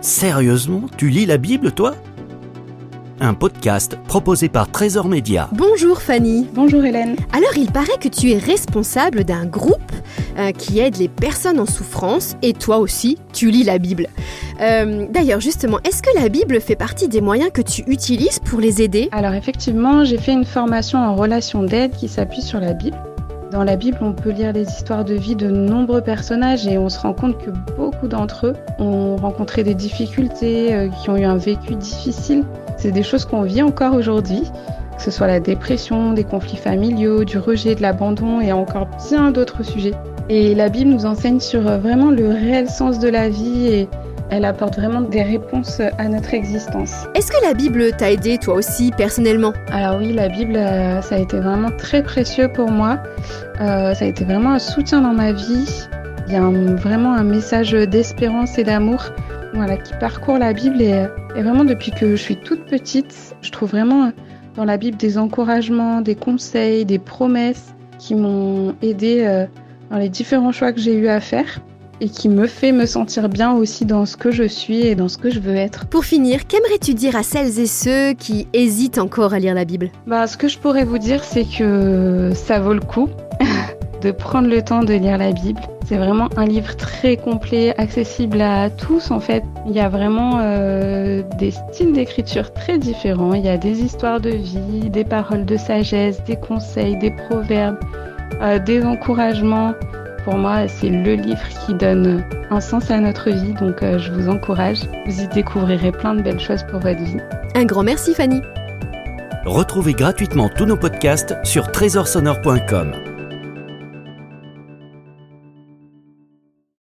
Sérieusement, tu lis la Bible, toi? Un podcast proposé par Trésor Média. Bonjour Fanny. Bonjour Hélène. Alors il paraît que tu es responsable d'un groupe euh, qui aide les personnes en souffrance et toi aussi, tu lis la Bible. Euh, D'ailleurs justement, est-ce que la Bible fait partie des moyens que tu utilises pour les aider? Alors effectivement, j'ai fait une formation en relation d'aide qui s'appuie sur la Bible. Dans la Bible, on peut lire les histoires de vie de nombreux personnages et on se rend compte que beaucoup d'entre eux ont rencontré des difficultés, euh, qui ont eu un vécu difficile. C'est des choses qu'on vit encore aujourd'hui, que ce soit la dépression, des conflits familiaux, du rejet, de l'abandon et encore bien d'autres sujets. Et la Bible nous enseigne sur euh, vraiment le réel sens de la vie et elle apporte vraiment des réponses à notre existence. Est-ce que la Bible t'a aidé toi aussi personnellement? Alors oui, la Bible, euh, ça a été vraiment très précieux pour moi. Euh, ça a été vraiment un soutien dans ma vie. Il y a un- vraiment un message d'espérance et d'amour voilà, qui parcourt la Bible. Et, et vraiment, depuis que je suis toute petite, je trouve vraiment dans la Bible des encouragements, des conseils, des promesses qui m'ont aidé euh, dans les différents choix que j'ai eu à faire et qui me fait me sentir bien aussi dans ce que je suis et dans ce que je veux être. Pour finir, qu'aimerais-tu dire à celles et ceux qui hésitent encore à lire la Bible? Bah, ce que je pourrais vous dire, c'est que ça vaut le coup de prendre le temps de lire la Bible. C'est vraiment un livre très complet, accessible à tous en fait. Il y a vraiment euh, des styles d'écriture très différents. Il y a des histoires de vie, des paroles de sagesse, des conseils, des proverbes, euh, des encouragements. Pour moi, c'est le livre qui donne un sens à notre vie, donc euh, je vous encourage. Vous y découvrirez plein de belles choses pour votre vie. Un grand merci Fanny. Retrouvez gratuitement tous nos podcasts sur trésorsonore.com.